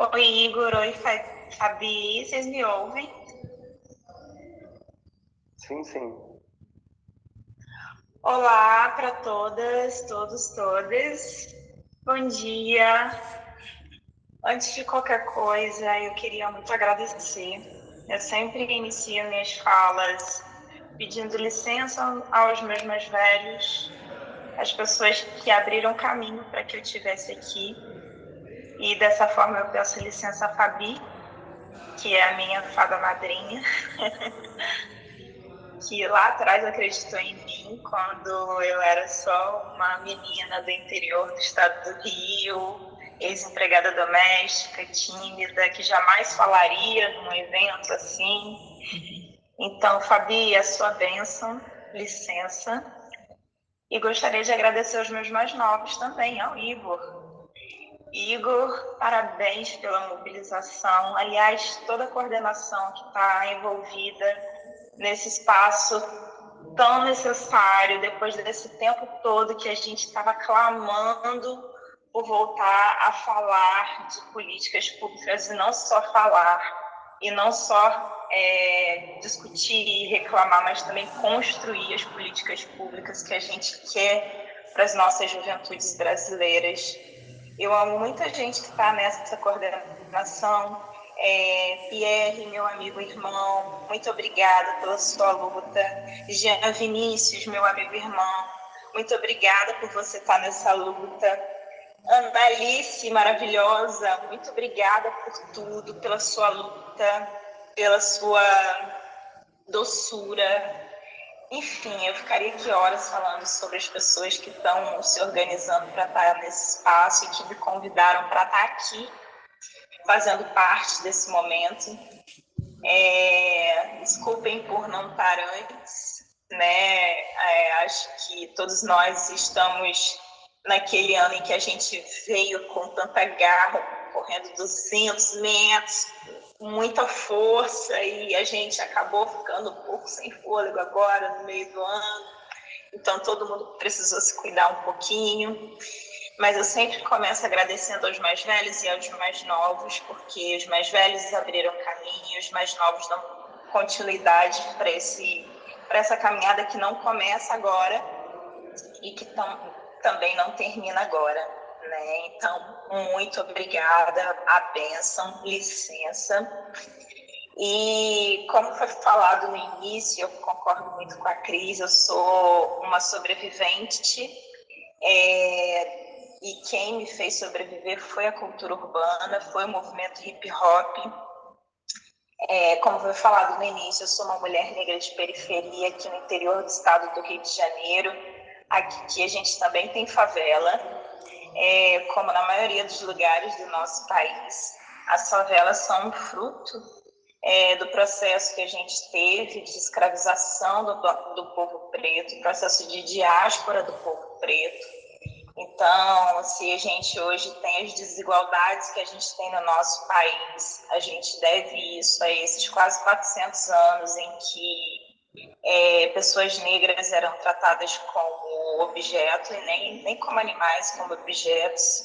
Oi, Igor. Oi, Fabi. Vocês me ouvem? Sim, sim. Olá para todas, todos, todas. Bom dia. Antes de qualquer coisa, eu queria muito agradecer. Eu sempre inicio minhas falas pedindo licença aos meus mais velhos, as pessoas que abriram caminho para que eu estivesse aqui dessa forma eu peço licença a Fabi, que é a minha fada madrinha, que lá atrás acreditou em mim quando eu era só uma menina do interior do estado do Rio, ex-empregada doméstica, tímida, que jamais falaria num evento assim. Então, Fabi, a sua bênção, licença. E gostaria de agradecer aos meus mais novos também, ao Igor, Igor, parabéns pela mobilização. Aliás, toda a coordenação que está envolvida nesse espaço tão necessário, depois desse tempo todo que a gente estava clamando por voltar a falar de políticas públicas e não só falar, e não só é, discutir e reclamar, mas também construir as políticas públicas que a gente quer para as nossas juventudes brasileiras. Eu amo muita gente que está nessa coordenação. É, Pierre, meu amigo irmão, muito obrigada pela sua luta. Jean Vinícius, meu amigo irmão, muito obrigada por você estar tá nessa luta. Annalice, maravilhosa, muito obrigada por tudo, pela sua luta, pela sua doçura, enfim, eu ficaria aqui horas falando sobre as pessoas que estão se organizando para estar nesse espaço e que me convidaram para estar aqui, fazendo parte desse momento. É, desculpem por não estar antes, né? É, acho que todos nós estamos naquele ano em que a gente veio com tanta garra, correndo 200 metros, muita força e a gente acabou ficando um pouco sem fôlego agora no meio do ano. Então todo mundo precisou se cuidar um pouquinho. Mas eu sempre começo agradecendo aos mais velhos e aos mais novos, porque os mais velhos abriram caminho, os mais novos dão continuidade para esse para essa caminhada que não começa agora e que tam, também não termina agora. Então, muito obrigada, a bênção, licença. E como foi falado no início, eu concordo muito com a Cris, eu sou uma sobrevivente é, e quem me fez sobreviver foi a cultura urbana, foi o movimento hip hop. É, como foi falado no início, eu sou uma mulher negra de periferia aqui no interior do estado do Rio de Janeiro. Aqui a gente também tem favela, é, como na maioria dos lugares do nosso país, as favelas são um fruto é, do processo que a gente teve de escravização do, do povo preto, processo de diáspora do povo preto. Então, se a gente hoje tem as desigualdades que a gente tem no nosso país, a gente deve isso a esses quase 400 anos em que é, pessoas negras eram tratadas como objeto e nem, nem como animais, como objetos.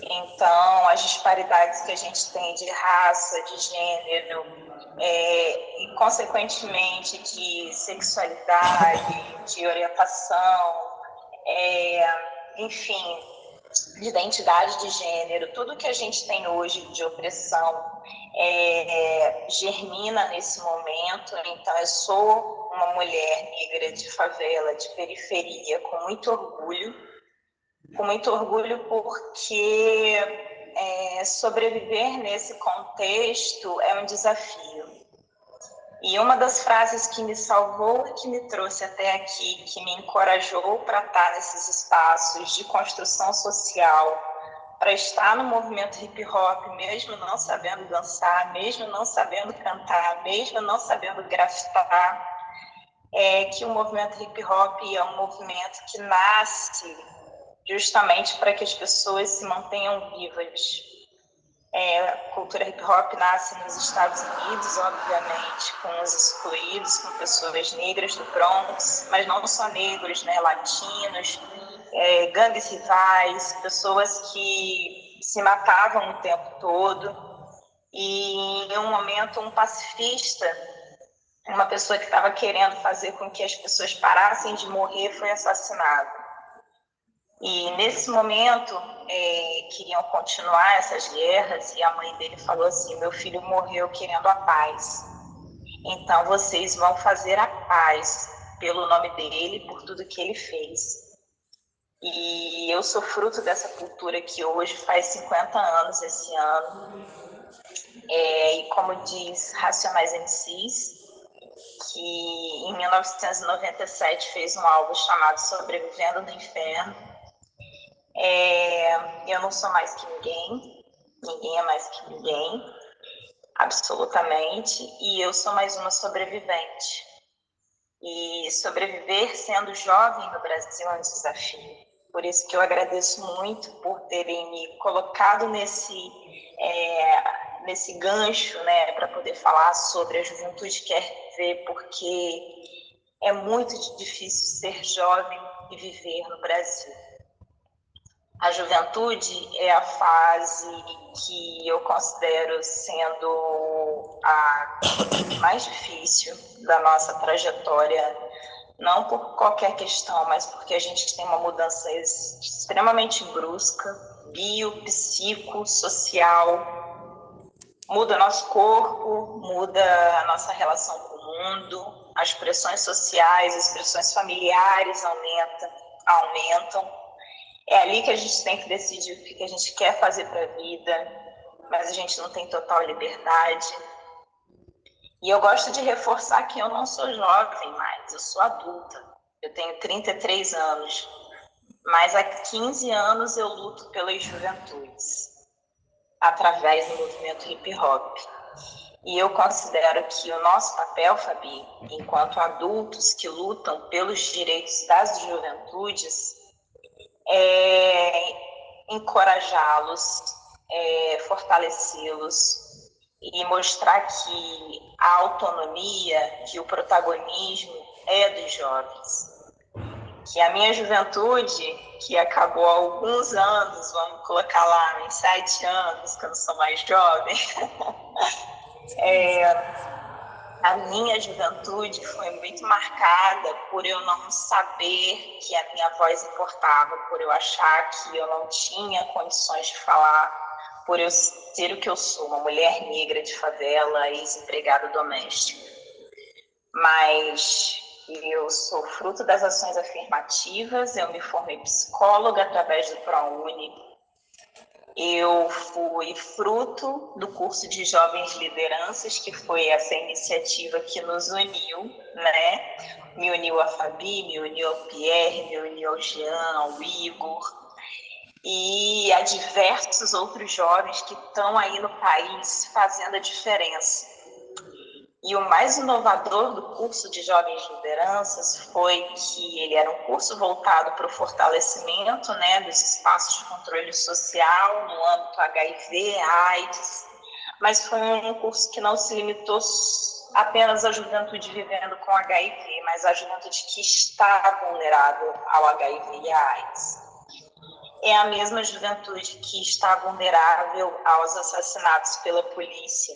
Então, as disparidades que a gente tem de raça, de gênero, é, e consequentemente de sexualidade, de orientação, é, enfim, de identidade de gênero, tudo que a gente tem hoje de opressão é, germina nesse momento. Então, eu sou uma mulher negra de favela, de periferia, com muito orgulho, com muito orgulho porque é, sobreviver nesse contexto é um desafio. E uma das frases que me salvou e que me trouxe até aqui, que me encorajou para estar nesses espaços de construção social, para estar no movimento hip hop, mesmo não sabendo dançar, mesmo não sabendo cantar, mesmo não sabendo grafitar, é que o movimento hip hop é um movimento que nasce justamente para que as pessoas se mantenham vivas, é, a cultura hip hop nasce nos Estados Unidos, obviamente, com os excluídos, com pessoas negras do Bronx, mas não só negros, né, latinos, é, gangues rivais, pessoas que se matavam o tempo todo. E em um momento, um pacifista, uma pessoa que estava querendo fazer com que as pessoas parassem de morrer, foi assassinado. E nesse momento, é, queriam continuar essas guerras, e a mãe dele falou assim: Meu filho morreu querendo a paz. Então vocês vão fazer a paz pelo nome dele, por tudo que ele fez. E eu sou fruto dessa cultura que hoje faz 50 anos esse ano. É, e como diz Racionais MCs, que em 1997 fez um álbum chamado Sobrevivendo no Inferno. É, eu não sou mais que ninguém, ninguém é mais que ninguém, absolutamente, e eu sou mais uma sobrevivente. E sobreviver sendo jovem no Brasil é um desafio. Por isso que eu agradeço muito por terem me colocado nesse, é, nesse gancho, né, para poder falar sobre a juventude quer ver, porque é muito difícil ser jovem e viver no Brasil. A juventude é a fase que eu considero sendo a mais difícil da nossa trajetória, não por qualquer questão, mas porque a gente tem uma mudança extremamente brusca, bio, psico, social. Muda nosso corpo, muda a nossa relação com o mundo, as pressões sociais, as pressões familiares aumentam, aumentam é ali que a gente tem que decidir o que a gente quer fazer para a vida, mas a gente não tem total liberdade. E eu gosto de reforçar que eu não sou jovem mais, eu sou adulta. Eu tenho 33 anos, mas há 15 anos eu luto pelas juventudes, através do movimento hip hop. E eu considero que o nosso papel, Fabi, enquanto adultos que lutam pelos direitos das juventudes, é, encorajá-los, é, fortalecê-los e mostrar que a autonomia, que o protagonismo é dos jovens. Que a minha juventude, que acabou há alguns anos, vamos colocar lá em sete anos, que eu não sou mais jovem, é, a minha juventude foi muito marcada por eu não saber que a minha voz importava, por eu achar que eu não tinha condições de falar, por eu ser o que eu sou, uma mulher negra de favela, ex-empregada doméstica. Mas eu sou fruto das ações afirmativas, eu me formei psicóloga através do ProUni, eu fui fruto do curso de Jovens Lideranças, que foi essa iniciativa que nos uniu, né? Me uniu a Fabi, me uniu ao Pierre, me uniu ao Jean, ao Igor, e a diversos outros jovens que estão aí no país fazendo a diferença. E o mais inovador do curso de Jovens Lideranças foi que ele era um curso voltado para o fortalecimento né, dos espaços de controle social no âmbito HIV, AIDS, mas foi um curso que não se limitou apenas à juventude vivendo com HIV, mas à juventude que está vulnerável ao HIV e à AIDS. É a mesma juventude que está vulnerável aos assassinatos pela polícia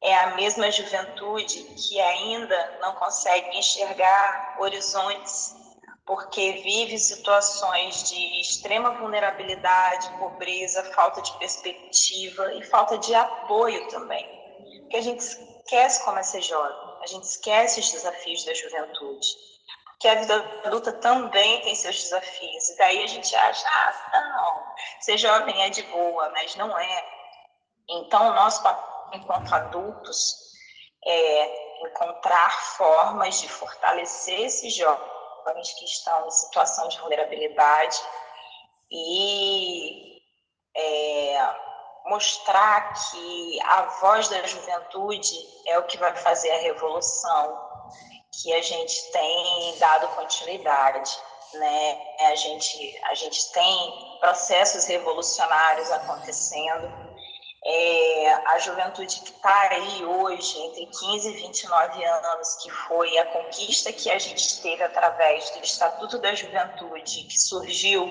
é a mesma juventude que ainda não consegue enxergar horizontes porque vive situações de extrema vulnerabilidade, pobreza, falta de perspectiva e falta de apoio também. Porque a gente esquece como é ser jovem, a gente esquece os desafios da juventude. Porque a vida adulta também tem seus desafios. E daí a gente acha, ah, não, ser jovem é de boa, mas não é. Então, o nosso papel enquanto adultos, é, encontrar formas de fortalecer esses jovens que estão em situação de vulnerabilidade e é, mostrar que a voz da juventude é o que vai fazer a revolução que a gente tem dado continuidade. Né? A, gente, a gente tem processos revolucionários acontecendo é, a juventude que está aí hoje, entre 15 e 29 anos, que foi a conquista que a gente teve através do Estatuto da Juventude, que surgiu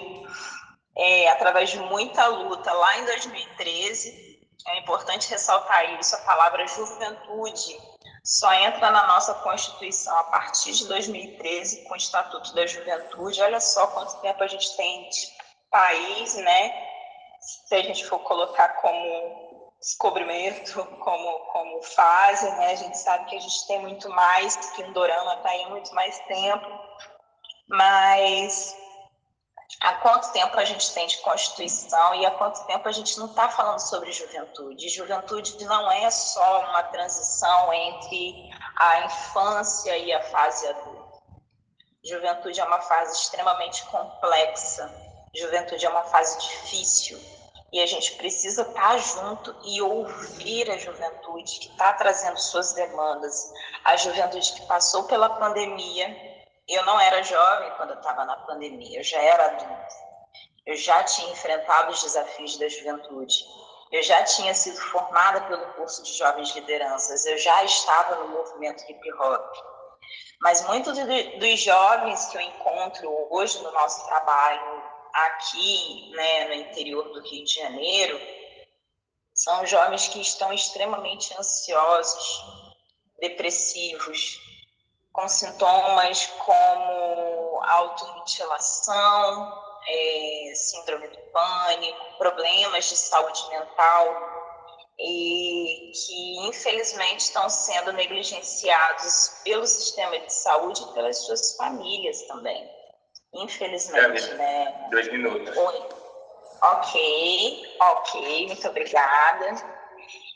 é, através de muita luta lá em 2013. É importante ressaltar isso, a palavra juventude só entra na nossa Constituição a partir de 2013, com o Estatuto da Juventude. Olha só quanto tempo a gente tem de país, né? Se a gente for colocar como descobrimento, como, como fase, né? A gente sabe que a gente tem muito mais, que um dorama está aí muito mais tempo, mas há quanto tempo a gente tem de Constituição e há quanto tempo a gente não está falando sobre juventude. Juventude não é só uma transição entre a infância e a fase adulta. Juventude é uma fase extremamente complexa. Juventude é uma fase difícil. E a gente precisa estar tá junto e ouvir a juventude que está trazendo suas demandas. A juventude que passou pela pandemia eu não era jovem quando eu estava na pandemia, eu já era adulta. Eu já tinha enfrentado os desafios da juventude. Eu já tinha sido formada pelo curso de jovens lideranças. Eu já estava no movimento hip hop. Mas muitos dos jovens que eu encontro hoje no nosso trabalho aqui, né, no interior do Rio de Janeiro, são jovens que estão extremamente ansiosos, depressivos, com sintomas como automutilação, é, síndrome do pânico, problemas de saúde mental e que infelizmente estão sendo negligenciados pelo sistema de saúde e pelas suas famílias também. Infelizmente, é, né? Dois minutos. Oi. Ok, ok, muito obrigada.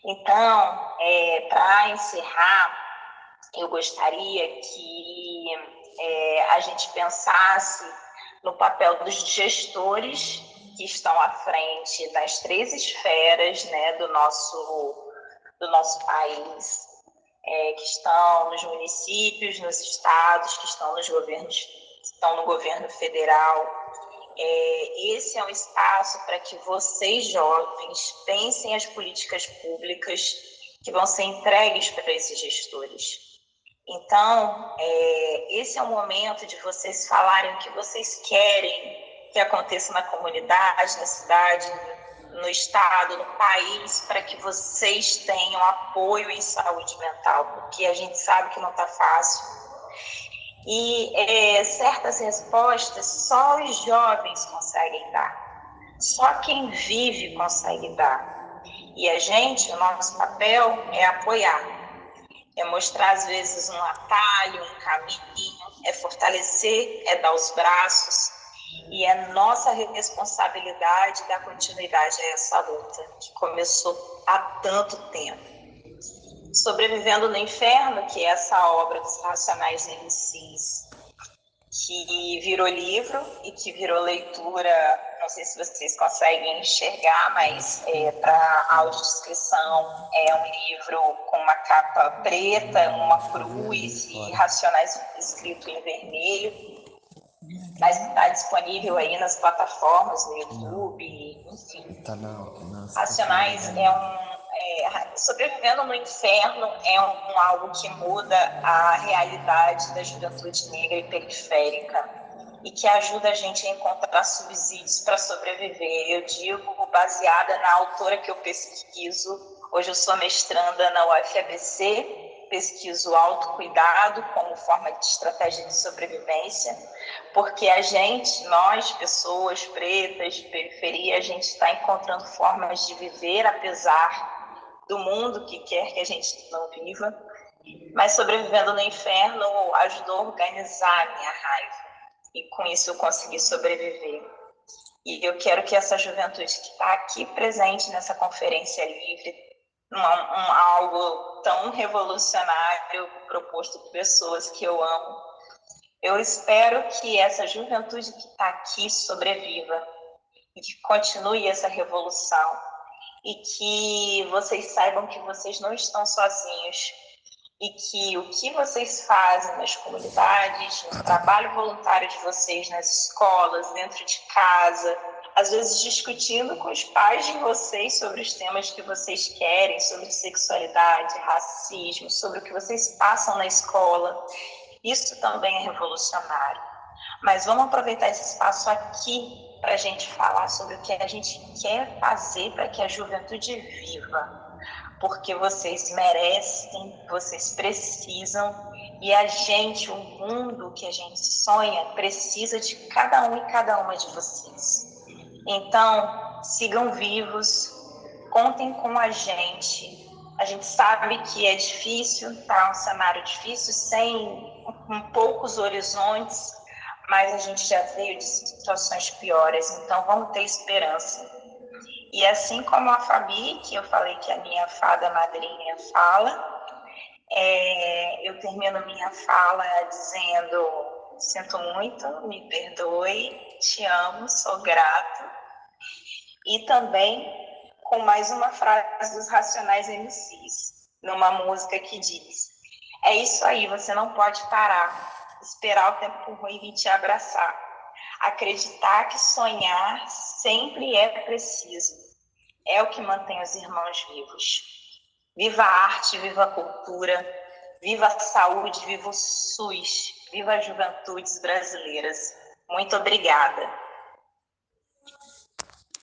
Então, é, para encerrar, eu gostaria que é, a gente pensasse no papel dos gestores que estão à frente das três esferas né, do, nosso, do nosso país, é, que estão nos municípios, nos estados, que estão nos governos, estão no governo federal. É, esse é um espaço para que vocês, jovens, pensem as políticas públicas que vão ser entregues para esses gestores. Então, é, esse é o momento de vocês falarem o que vocês querem que aconteça na comunidade, na cidade, no estado, no país, para que vocês tenham apoio em saúde mental, porque a gente sabe que não está fácil. E é, certas respostas só os jovens conseguem dar. Só quem vive consegue dar. E a gente, o nosso papel é apoiar é mostrar às vezes um atalho, um caminho, é fortalecer, é dar os braços e é nossa responsabilidade dar continuidade a essa luta que começou há tanto tempo. Sobrevivendo no Inferno, que é essa obra dos Racionais MCs, que virou livro e que virou leitura não sei se vocês conseguem enxergar, mas é, para audiodescrição é um livro com uma capa preta, uma cruz e racionais escrito em vermelho. Mas está disponível aí nas plataformas, no YouTube, enfim. Tá racionais é um. É, sobrevivendo no inferno é um, um algo que muda a realidade da juventude negra e periférica e que ajuda a gente a encontrar subsídios para sobreviver. Eu digo baseada na autora que eu pesquiso. Hoje eu sou mestranda na UFABC, pesquiso autocuidado como forma de estratégia de sobrevivência, porque a gente, nós, pessoas pretas de periferia, a gente está encontrando formas de viver apesar do mundo que quer que a gente não viva, mas sobrevivendo no inferno ajudou a organizar a minha raiva e com isso eu consegui sobreviver. E eu quero que essa juventude que está aqui presente nessa conferência livre, um, um, algo tão revolucionário proposto por pessoas que eu amo, eu espero que essa juventude que está aqui sobreviva e que continue essa revolução e que vocês saibam que vocês não estão sozinhos, e que o que vocês fazem nas comunidades, no trabalho voluntário de vocês nas escolas, dentro de casa, às vezes discutindo com os pais de vocês sobre os temas que vocês querem, sobre sexualidade, racismo, sobre o que vocês passam na escola. Isso também é revolucionário. Mas vamos aproveitar esse espaço aqui para a gente falar sobre o que a gente quer fazer para que a juventude viva. Porque vocês merecem, vocês precisam, e a gente, o mundo que a gente sonha, precisa de cada um e cada uma de vocês. Então, sigam vivos, contem com a gente. A gente sabe que é difícil, tá um cenário difícil, sem um poucos horizontes, mas a gente já veio de situações piores, então vamos ter esperança. E assim como a Fabi, que eu falei que a minha fada madrinha fala, é, eu termino minha fala dizendo: sinto muito, me perdoe, te amo, sou grato. E também com mais uma frase dos Racionais MCs, numa música que diz: É isso aí, você não pode parar esperar o tempo ruim vir te abraçar. Acreditar que sonhar sempre é preciso. É o que mantém os irmãos vivos. Viva a arte, viva a cultura, viva a saúde, viva o SUS, viva as juventudes brasileiras. Muito obrigada.